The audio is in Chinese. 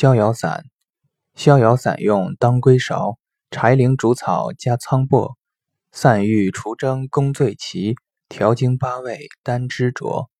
逍遥散，逍遥散用当归芍、柴苓竹草加苍柏，散郁除蒸，功最奇，调经八味，丹栀浊。